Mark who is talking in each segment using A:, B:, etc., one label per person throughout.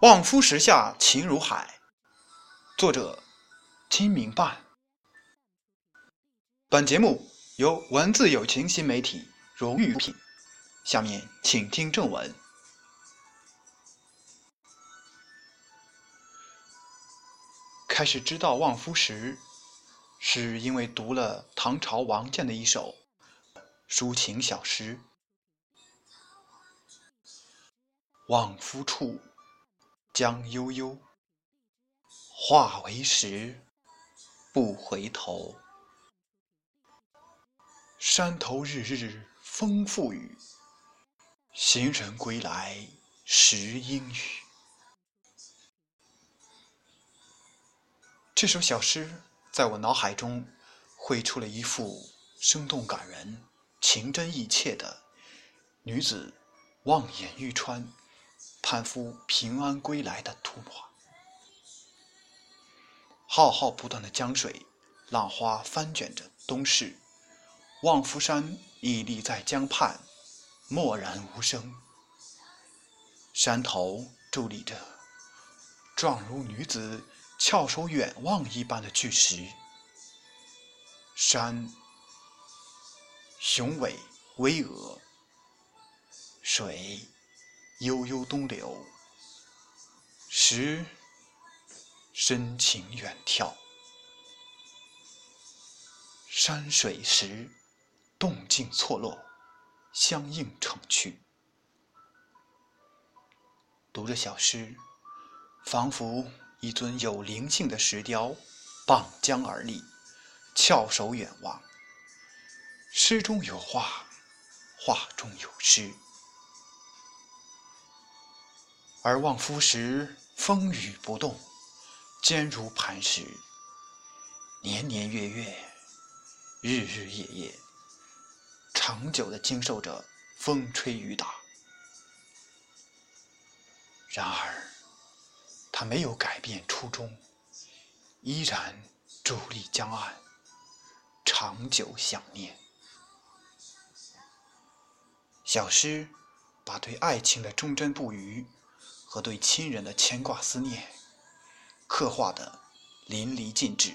A: 望夫石下情如海，作者金明半。本节目由文字有情新媒体荣誉出品。下面请听正文。开始知道望夫石，是因为读了唐朝王建的一首抒情小诗：“望夫处。”江悠悠，化为石，不回头。山头日日风复雨，行人归来时阴雨。这首小诗在我脑海中绘出了一幅生动感人、情真意切的女子望眼欲穿。盼夫平安归来的图画。浩浩不断的江水，浪花翻卷着东逝。望夫山屹立在江畔，默然无声。山头伫立着状如女子翘首远望一般的巨石。山雄伟巍峨，水。悠悠东流，时深情远眺，山水石动静错落，相映成趣。读着小诗，仿佛一尊有灵性的石雕，傍江而立，翘首远望。诗中有画，画中有诗。而望夫石风雨不动，坚如磐石，年年月月，日日夜夜，长久的经受着风吹雨打。然而，他没有改变初衷，依然伫立江岸，长久想念。小诗把对爱情的忠贞不渝。和对亲人的牵挂思念，刻画的淋漓尽致，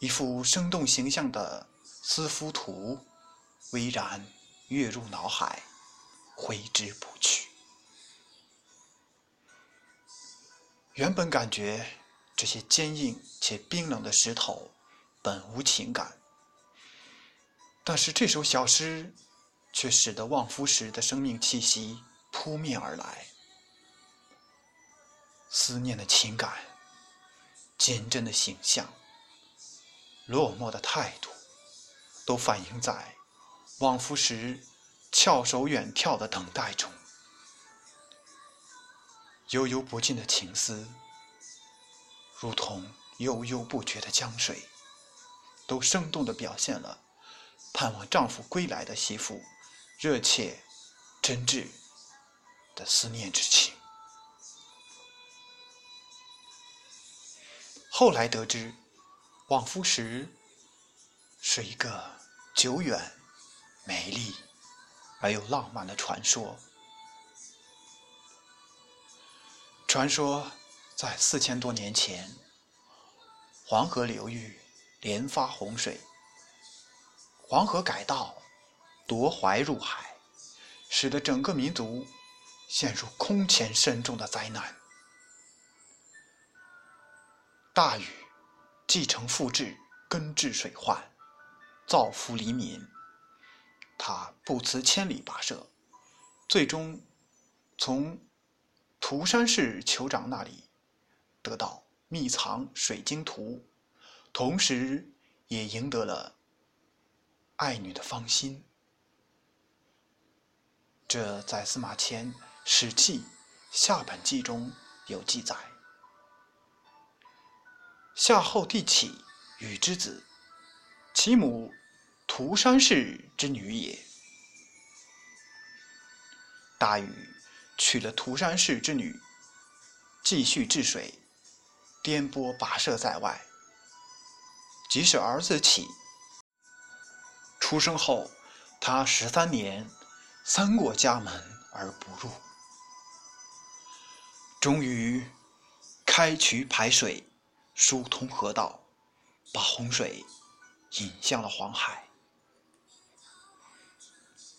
A: 一幅生动形象的思夫图，巍然跃入脑海，挥之不去。原本感觉这些坚硬且冰冷的石头本无情感，但是这首小诗却使得望夫石的生命气息扑面而来。思念的情感，坚贞的形象，落寞的态度，都反映在望夫石翘首远眺的等待中。悠悠不尽的情思，如同悠悠不绝的江水，都生动地表现了盼望丈夫归来的媳妇热切、真挚的思念之情。后来得知，望夫石是一个久远、美丽而又浪漫的传说。传说在四千多年前，黄河流域连发洪水，黄河改道夺淮入海，使得整个民族陷入空前深重的灾难。大禹继承父志，根治水患，造福黎民。他不辞千里跋涉，最终从涂山氏酋长那里得到秘藏水晶图，同时也赢得了爱女的芳心。这在司马迁《史记·夏本纪》中有记载。夏后帝启，禹之子，其母涂山氏之女也。大禹娶了涂山氏之女，继续治水，颠簸跋涉在外。即使儿子启出生后，他十三年，三过家门而不入。终于开渠排水，疏通河道，把洪水引向了黄海。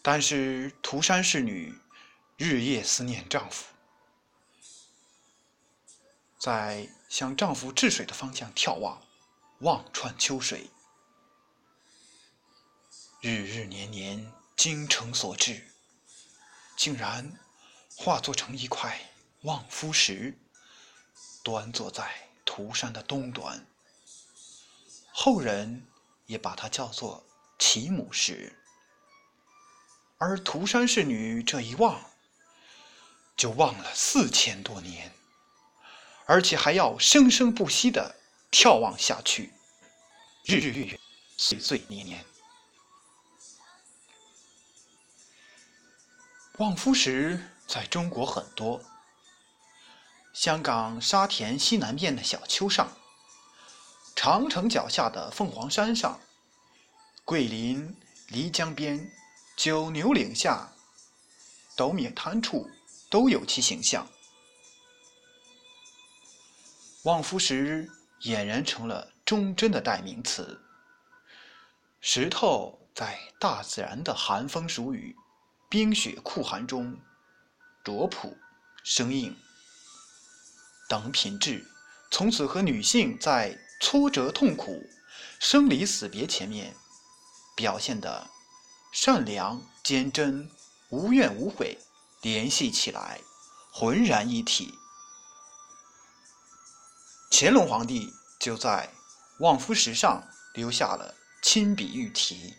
A: 但是涂山氏女日夜思念丈夫，在向丈夫治水的方向眺望，望穿秋水，日日年年精诚所至，竟然化作成一块望夫石，端坐在涂山的东端。后人也把它叫做其母石。而涂山氏女这一望，就望了四千多年，而且还要生生不息的眺望下去，日日月月，岁岁年年。望夫石在中国很多，香港沙田西南边的小丘上，长城脚下的凤凰山上，桂林漓江边。九牛岭下、斗米滩处都有其形象，望夫石俨然成了忠贞的代名词。石头在大自然的寒风暑雨、冰雪酷寒中拙朴生硬，等品质从此和女性在挫折痛苦、生离死别前面表现的。善良、坚贞、无怨无悔，联系起来，浑然一体。乾隆皇帝就在望夫石上留下了亲笔御题：“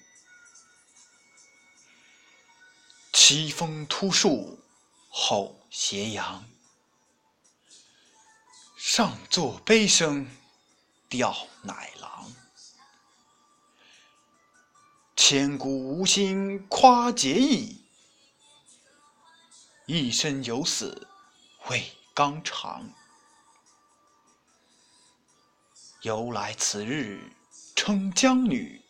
A: 奇峰突树后斜阳，上座悲声吊奶郎。”千古无心夸结义，一生有死为纲常。由来此日称江女，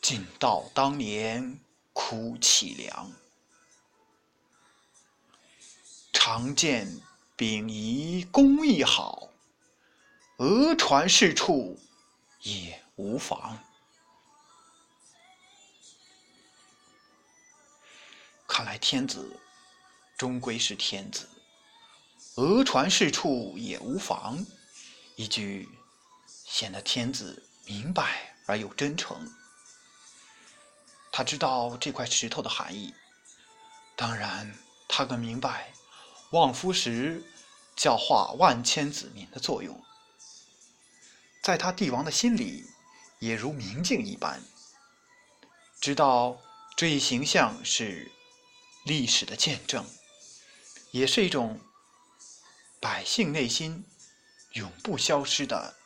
A: 尽道当年哭凄凉。常见秉仪工艺好，讹传是处也无妨。看来天子终归是天子，讹传是处也无妨。一句显得天子明白而又真诚。他知道这块石头的含义，当然他更明白望夫石教化万千子民的作用。在他帝王的心里，也如明镜一般，知道这一形象是。历史的见证，也是一种百姓内心永不消失的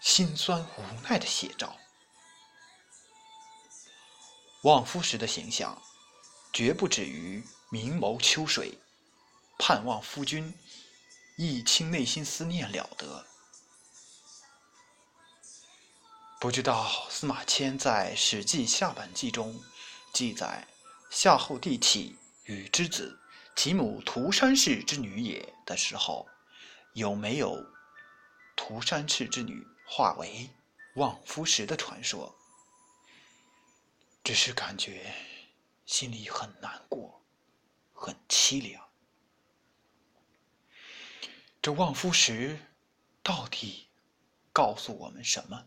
A: 辛酸无奈的写照。望夫石的形象，绝不止于明眸秋水，盼望夫君一清内心思念了得。不知道司马迁在《史记·下本纪》中记载夏后帝启。禹之子，其母涂山氏之女也的时候，有没有涂山氏之女化为望夫石的传说？只是感觉心里很难过，很凄凉。这望夫石到底告诉我们什么？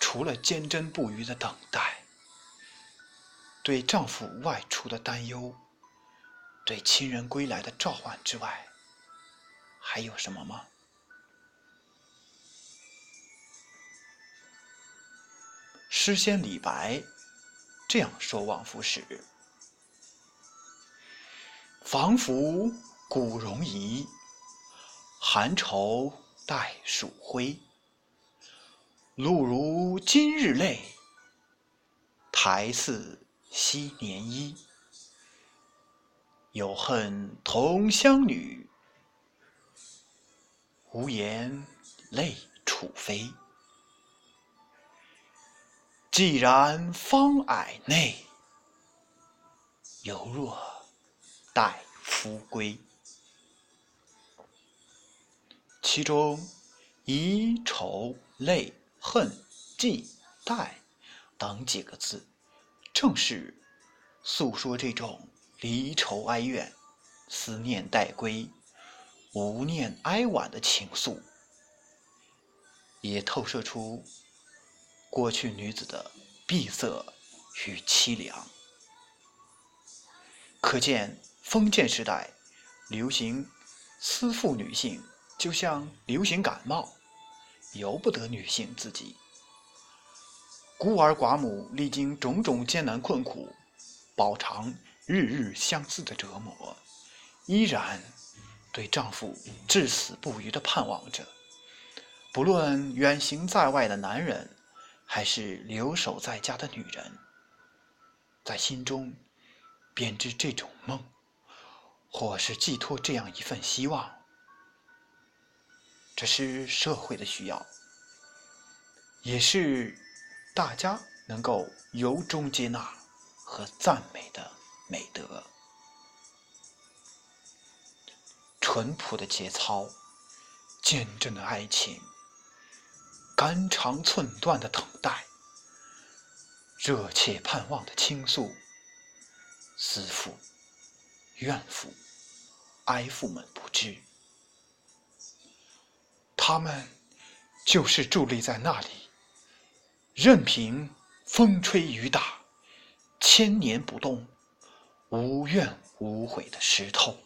A: 除了坚贞不渝的等待。对丈夫外出的担忧，对亲人归来的召唤之外，还有什么吗？诗仙李白这样说：“望夫石，仿佛古容仪，寒愁待暑晖。露如今日泪，台似。”昔年衣，有恨同乡女，无言泪楚飞。既然方霭内，犹若待夫归。其中以愁、泪、恨、忌、待等几个字，正是诉说这种离愁哀怨、思念待归、无念哀婉的情愫，也透射出过去女子的闭塞与凄凉。可见封建时代流行思妇女性。就像流行感冒，由不得女性自己。孤儿寡母历经种种艰难困苦，饱尝日日相思的折磨，依然对丈夫至死不渝的盼望着。不论远行在外的男人，还是留守在家的女人，在心中编织这种梦，或是寄托这样一份希望。这是社会的需要，也是大家能够由衷接纳和赞美的美德。淳朴的节操，坚贞的爱情，肝肠寸断的等待，热切盼望的倾诉，思妇、怨妇、哀妇们不知。他们就是伫立在那里，任凭风吹雨打，千年不动，无怨无悔的石头。